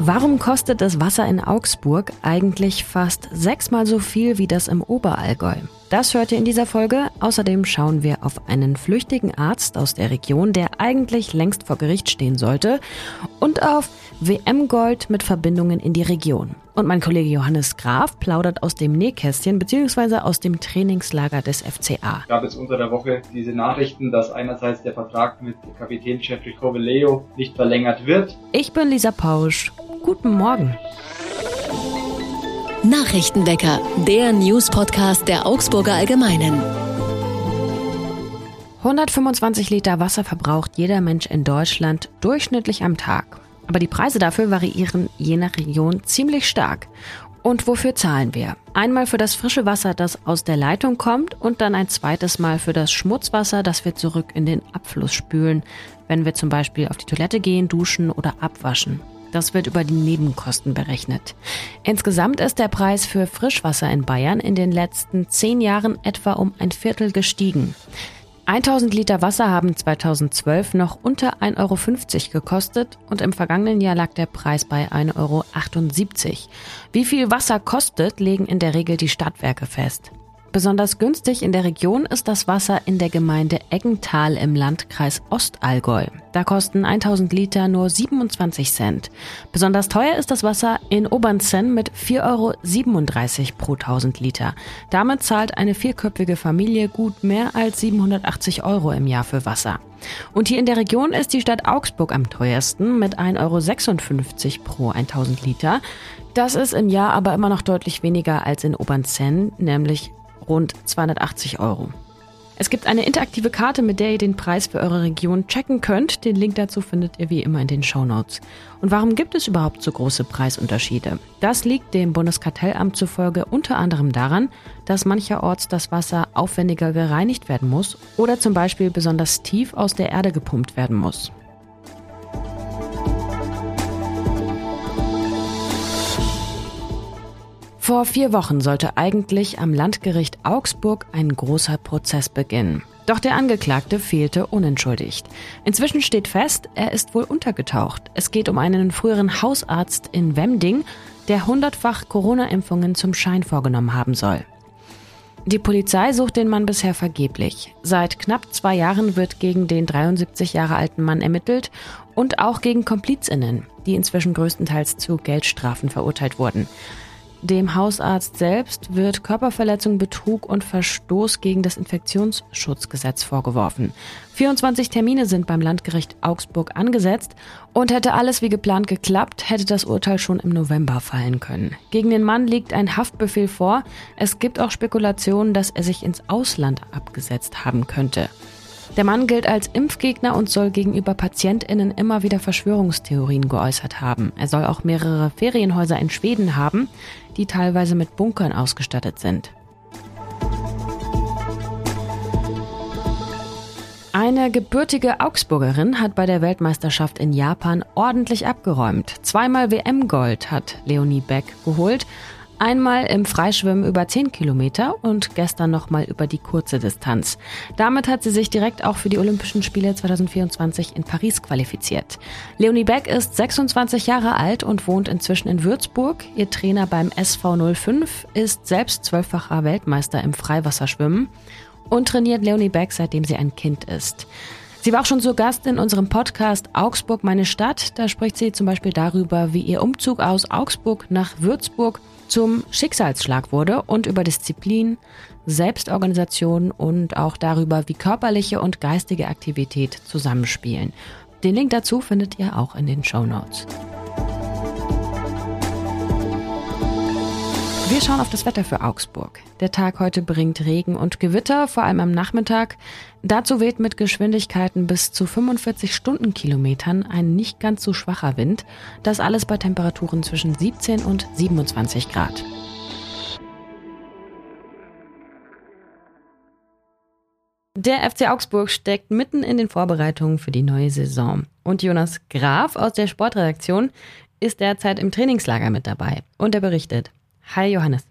Warum kostet das Wasser in Augsburg eigentlich fast sechsmal so viel wie das im Oberallgäu? Das hört ihr in dieser Folge. Außerdem schauen wir auf einen flüchtigen Arzt aus der Region, der eigentlich längst vor Gericht stehen sollte, und auf WM-Gold mit Verbindungen in die Region. Und mein Kollege Johannes Graf plaudert aus dem Nähkästchen bzw. aus dem Trainingslager des FCA. gab es unter der Woche diese Nachrichten, dass einerseits der Vertrag mit Kapitän Jeffrey Coveleo nicht verlängert wird. Ich bin Lisa Pausch. Guten Morgen. Nachrichtenwecker, der News-Podcast der Augsburger Allgemeinen. 125 Liter Wasser verbraucht jeder Mensch in Deutschland durchschnittlich am Tag. Aber die Preise dafür variieren je nach Region ziemlich stark. Und wofür zahlen wir? Einmal für das frische Wasser, das aus der Leitung kommt und dann ein zweites Mal für das Schmutzwasser, das wir zurück in den Abfluss spülen, wenn wir zum Beispiel auf die Toilette gehen, duschen oder abwaschen. Das wird über die Nebenkosten berechnet. Insgesamt ist der Preis für Frischwasser in Bayern in den letzten zehn Jahren etwa um ein Viertel gestiegen. 1000 Liter Wasser haben 2012 noch unter 1,50 Euro gekostet und im vergangenen Jahr lag der Preis bei 1,78 Euro. Wie viel Wasser kostet, legen in der Regel die Stadtwerke fest. Besonders günstig in der Region ist das Wasser in der Gemeinde Eggental im Landkreis Ostallgäu. Da kosten 1000 Liter nur 27 Cent. Besonders teuer ist das Wasser in Obernzenn mit 4,37 Euro pro 1000 Liter. Damit zahlt eine vierköpfige Familie gut mehr als 780 Euro im Jahr für Wasser. Und hier in der Region ist die Stadt Augsburg am teuersten mit 1,56 Euro pro 1000 Liter. Das ist im Jahr aber immer noch deutlich weniger als in Obernzenn, nämlich rund 280 Euro. Es gibt eine interaktive Karte, mit der ihr den Preis für eure Region checken könnt. Den Link dazu findet ihr wie immer in den Show Notes. Und warum gibt es überhaupt so große Preisunterschiede? Das liegt dem Bundeskartellamt zufolge unter anderem daran, dass mancherorts das Wasser aufwendiger gereinigt werden muss oder zum Beispiel besonders tief aus der Erde gepumpt werden muss. Vor vier Wochen sollte eigentlich am Landgericht Augsburg ein großer Prozess beginnen. Doch der Angeklagte fehlte unentschuldigt. Inzwischen steht fest, er ist wohl untergetaucht. Es geht um einen früheren Hausarzt in Wemding, der hundertfach Corona-Impfungen zum Schein vorgenommen haben soll. Die Polizei sucht den Mann bisher vergeblich. Seit knapp zwei Jahren wird gegen den 73 Jahre alten Mann ermittelt und auch gegen Komplizinnen, die inzwischen größtenteils zu Geldstrafen verurteilt wurden. Dem Hausarzt selbst wird Körperverletzung, Betrug und Verstoß gegen das Infektionsschutzgesetz vorgeworfen. 24 Termine sind beim Landgericht Augsburg angesetzt und hätte alles wie geplant geklappt, hätte das Urteil schon im November fallen können. Gegen den Mann liegt ein Haftbefehl vor. Es gibt auch Spekulationen, dass er sich ins Ausland abgesetzt haben könnte. Der Mann gilt als Impfgegner und soll gegenüber PatientInnen immer wieder Verschwörungstheorien geäußert haben. Er soll auch mehrere Ferienhäuser in Schweden haben, die teilweise mit Bunkern ausgestattet sind. Eine gebürtige Augsburgerin hat bei der Weltmeisterschaft in Japan ordentlich abgeräumt. Zweimal WM-Gold hat Leonie Beck geholt. Einmal im Freischwimmen über 10 Kilometer und gestern nochmal über die kurze Distanz. Damit hat sie sich direkt auch für die Olympischen Spiele 2024 in Paris qualifiziert. Leonie Beck ist 26 Jahre alt und wohnt inzwischen in Würzburg. Ihr Trainer beim SV 05 ist selbst zwölffacher Weltmeister im Freiwasserschwimmen und trainiert Leonie Beck, seitdem sie ein Kind ist. Sie war auch schon zu Gast in unserem Podcast Augsburg, meine Stadt. Da spricht sie zum Beispiel darüber, wie ihr Umzug aus Augsburg nach Würzburg zum Schicksalsschlag wurde und über Disziplin, Selbstorganisation und auch darüber, wie körperliche und geistige Aktivität zusammenspielen. Den Link dazu findet ihr auch in den Show Notes. Wir schauen auf das Wetter für Augsburg. Der Tag heute bringt Regen und Gewitter, vor allem am Nachmittag. Dazu weht mit Geschwindigkeiten bis zu 45 Stundenkilometern ein nicht ganz so schwacher Wind. Das alles bei Temperaturen zwischen 17 und 27 Grad. Der FC Augsburg steckt mitten in den Vorbereitungen für die neue Saison. Und Jonas Graf aus der Sportredaktion ist derzeit im Trainingslager mit dabei. Und er berichtet. Hi Johannes.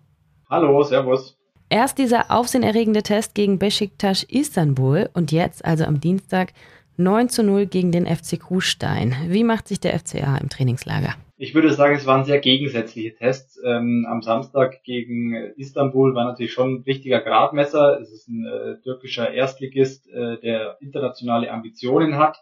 Hallo, Servus. Erst dieser aufsehenerregende Test gegen Besiktas Istanbul und jetzt, also am Dienstag, 9 zu 0 gegen den FC Kuhstein. Wie macht sich der FCA im Trainingslager? Ich würde sagen, es waren sehr gegensätzliche Tests. Ähm, am Samstag gegen Istanbul war natürlich schon ein wichtiger Gradmesser. Es ist ein äh, türkischer Erstligist, äh, der internationale Ambitionen hat.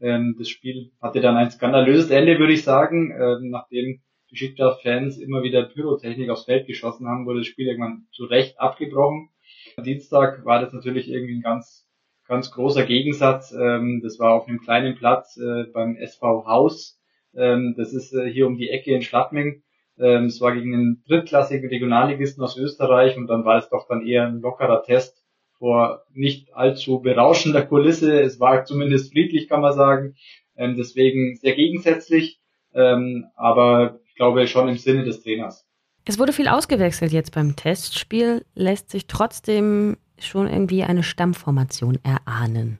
Ähm, das Spiel hatte dann ein skandalöses Ende, würde ich sagen. Ähm, nachdem die Besiktas-Fans immer wieder Pyrotechnik aufs Feld geschossen haben, wurde das Spiel irgendwann zu Recht abgebrochen. Am Dienstag war das natürlich irgendwie ein ganz, ganz großer Gegensatz. Ähm, das war auf einem kleinen Platz äh, beim SV Haus. Ähm, das ist äh, hier um die Ecke in Schladming. Ähm, es war gegen einen drittklassigen Regionalligisten aus Österreich und dann war es doch dann eher ein lockerer Test vor nicht allzu berauschender Kulisse. Es war zumindest friedlich, kann man sagen. Deswegen sehr gegensätzlich, aber ich glaube schon im Sinne des Trainers. Es wurde viel ausgewechselt jetzt beim Testspiel. Lässt sich trotzdem schon irgendwie eine Stammformation erahnen?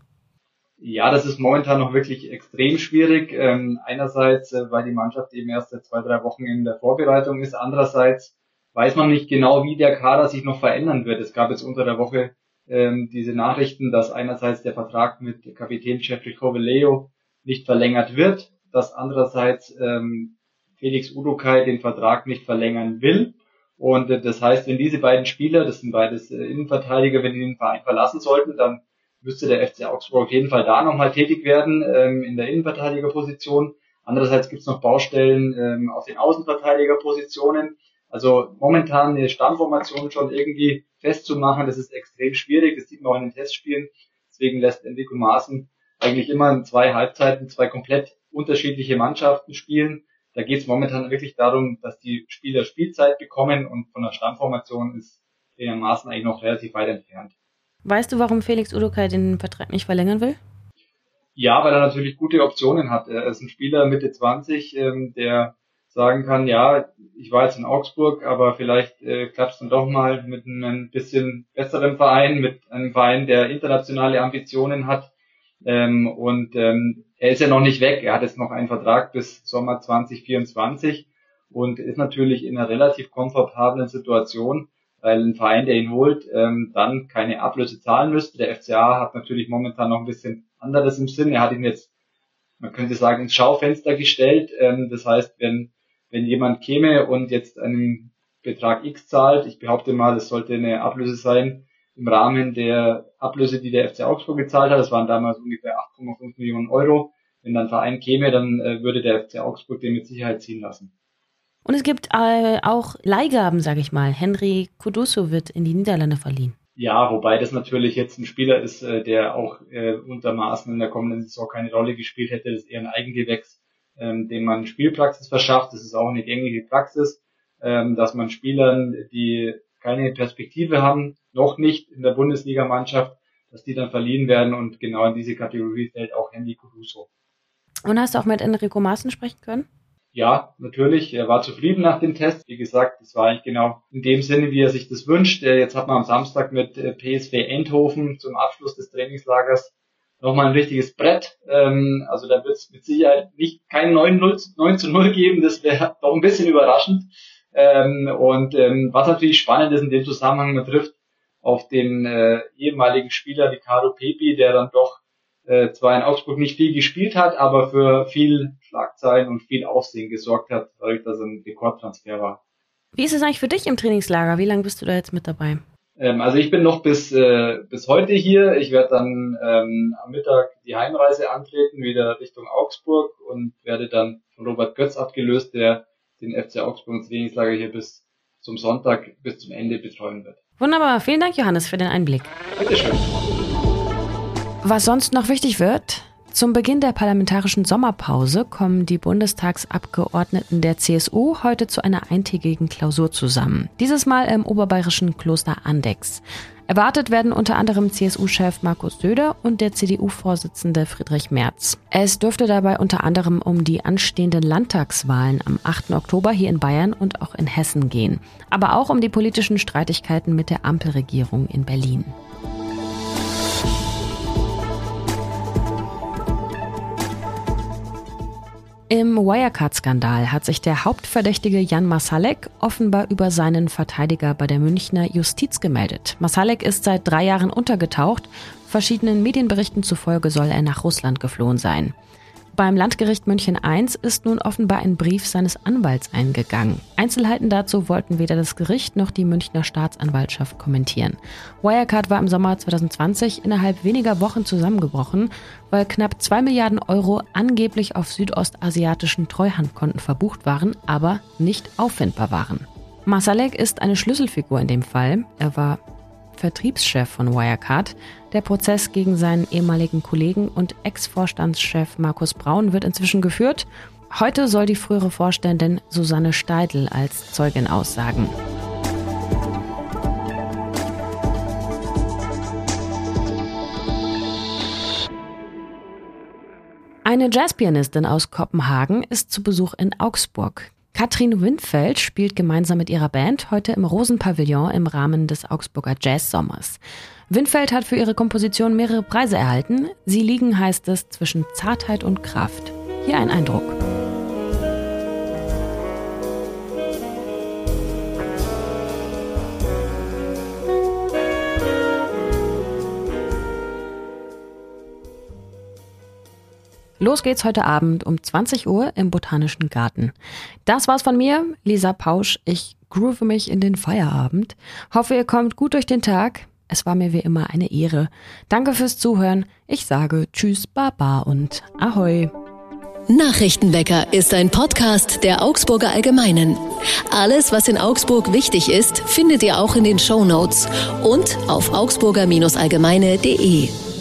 Ja, das ist momentan noch wirklich extrem schwierig. Ähm, einerseits, äh, weil die Mannschaft eben erst seit zwei, drei Wochen in der Vorbereitung ist. Andererseits weiß man nicht genau, wie der Kader sich noch verändern wird. Es gab jetzt unter der Woche ähm, diese Nachrichten, dass einerseits der Vertrag mit Kapitän Jeffrey Coveleo nicht verlängert wird, dass andererseits ähm, Felix Udokai den Vertrag nicht verlängern will. Und äh, das heißt, wenn diese beiden Spieler, das sind beides äh, Innenverteidiger, wenn die den Verein verlassen sollten, dann müsste der FC Augsburg auf jeden Fall da nochmal tätig werden ähm, in der Innenverteidigerposition. Andererseits gibt es noch Baustellen ähm, auf den Außenverteidigerpositionen. Also momentan eine Stammformation schon irgendwie festzumachen, das ist extrem schwierig. Das sieht man auch in den Testspielen. Deswegen lässt Enrico Maaßen eigentlich immer in zwei Halbzeiten zwei komplett unterschiedliche Mannschaften spielen. Da geht es momentan wirklich darum, dass die Spieler Spielzeit bekommen und von der Stammformation ist der Maaßen eigentlich noch relativ weit entfernt. Weißt du, warum Felix Udokai den Vertrag nicht verlängern will? Ja, weil er natürlich gute Optionen hat. Er ist ein Spieler Mitte 20, ähm, der sagen kann, ja, ich war jetzt in Augsburg, aber vielleicht äh, klappt es dann doch mal mit einem bisschen besseren Verein, mit einem Verein, der internationale Ambitionen hat. Ähm, und ähm, er ist ja noch nicht weg. Er hat jetzt noch einen Vertrag bis Sommer 2024 und ist natürlich in einer relativ komfortablen Situation weil ein Verein, der ihn holt, ähm, dann keine Ablöse zahlen müsste. Der FCA hat natürlich momentan noch ein bisschen anderes im Sinn. Er hat ihn jetzt, man könnte sagen, ins Schaufenster gestellt. Ähm, das heißt, wenn, wenn jemand käme und jetzt einen Betrag X zahlt, ich behaupte mal, es sollte eine Ablöse sein, im Rahmen der Ablöse, die der FC Augsburg gezahlt hat, das waren damals ungefähr 8,5 Millionen Euro. Wenn dann ein Verein käme, dann äh, würde der FC Augsburg den mit Sicherheit ziehen lassen. Und es gibt äh, auch Leihgaben, sage ich mal. Henry Kuduso wird in die Niederlande verliehen. Ja, wobei das natürlich jetzt ein Spieler ist, äh, der auch äh, unter Maßen in der kommenden Saison keine Rolle gespielt hätte. Das ist eher ein Eigengewächs, ähm, dem man Spielpraxis verschafft. Das ist auch eine gängige Praxis, ähm, dass man Spielern, die keine Perspektive haben, noch nicht in der Bundesligamannschaft, dass die dann verliehen werden und genau in diese Kategorie fällt auch Henry Kuduso. Und hast du auch mit Enrico Maaßen sprechen können? ja, natürlich, er war zufrieden nach dem Test. Wie gesagt, das war eigentlich genau in dem Sinne, wie er sich das wünscht. Äh, jetzt hat man am Samstag mit äh, PSV Endhofen zum Abschluss des Trainingslagers nochmal ein richtiges Brett. Ähm, also da wird es mit Sicherheit nicht kein 9, 9 zu 0 geben. Das wäre doch ein bisschen überraschend. Ähm, und ähm, was natürlich spannend ist in dem Zusammenhang, man trifft auf den äh, ehemaligen Spieler Ricardo Pepi, der dann doch äh, zwar in Augsburg nicht viel gespielt hat, aber für viel Schlagzeilen und viel Aufsehen gesorgt hat, dadurch, dass er ein Rekordtransfer war. Wie ist es eigentlich für dich im Trainingslager? Wie lange bist du da jetzt mit dabei? Ähm, also ich bin noch bis, äh, bis heute hier. Ich werde dann ähm, am Mittag die Heimreise antreten, wieder Richtung Augsburg und werde dann von Robert Götz abgelöst, der den FC Augsburg ins Trainingslager hier bis zum Sonntag, bis zum Ende betreuen wird. Wunderbar. Vielen Dank, Johannes, für den Einblick. Bitteschön. Was sonst noch wichtig wird, zum Beginn der parlamentarischen Sommerpause kommen die Bundestagsabgeordneten der CSU heute zu einer eintägigen Klausur zusammen. Dieses Mal im oberbayerischen Kloster Andex. Erwartet werden unter anderem CSU-Chef Markus Söder und der CDU-Vorsitzende Friedrich Merz. Es dürfte dabei unter anderem um die anstehenden Landtagswahlen am 8. Oktober hier in Bayern und auch in Hessen gehen, aber auch um die politischen Streitigkeiten mit der Ampelregierung in Berlin. Im Wirecard-Skandal hat sich der Hauptverdächtige Jan Masalek offenbar über seinen Verteidiger bei der Münchner Justiz gemeldet. Masalek ist seit drei Jahren untergetaucht. Verschiedenen Medienberichten zufolge soll er nach Russland geflohen sein. Beim Landgericht München I ist nun offenbar ein Brief seines Anwalts eingegangen. Einzelheiten dazu wollten weder das Gericht noch die Münchner Staatsanwaltschaft kommentieren. Wirecard war im Sommer 2020 innerhalb weniger Wochen zusammengebrochen, weil knapp zwei Milliarden Euro angeblich auf südostasiatischen Treuhandkonten verbucht waren, aber nicht auffindbar waren. Masalek ist eine Schlüsselfigur in dem Fall. Er war Vertriebschef von Wirecard. Der Prozess gegen seinen ehemaligen Kollegen und Ex-Vorstandschef Markus Braun wird inzwischen geführt. Heute soll die frühere Vorständin Susanne Steidl als Zeugin aussagen. Eine Jazzpianistin aus Kopenhagen ist zu Besuch in Augsburg. Katrin Windfeld spielt gemeinsam mit ihrer Band heute im Rosenpavillon im Rahmen des Augsburger Jazz-Sommers. Windfeld hat für ihre Komposition mehrere Preise erhalten. Sie liegen, heißt es, zwischen Zartheit und Kraft. Hier ein Eindruck. Los geht's heute Abend um 20 Uhr im Botanischen Garten. Das war's von mir, Lisa Pausch. Ich groove mich in den Feierabend. Hoffe, ihr kommt gut durch den Tag. Es war mir wie immer eine Ehre. Danke fürs Zuhören. Ich sage Tschüss, Baba und Ahoi. Nachrichtenwecker ist ein Podcast der Augsburger Allgemeinen. Alles, was in Augsburg wichtig ist, findet ihr auch in den Show Notes und auf augsburger-allgemeine.de.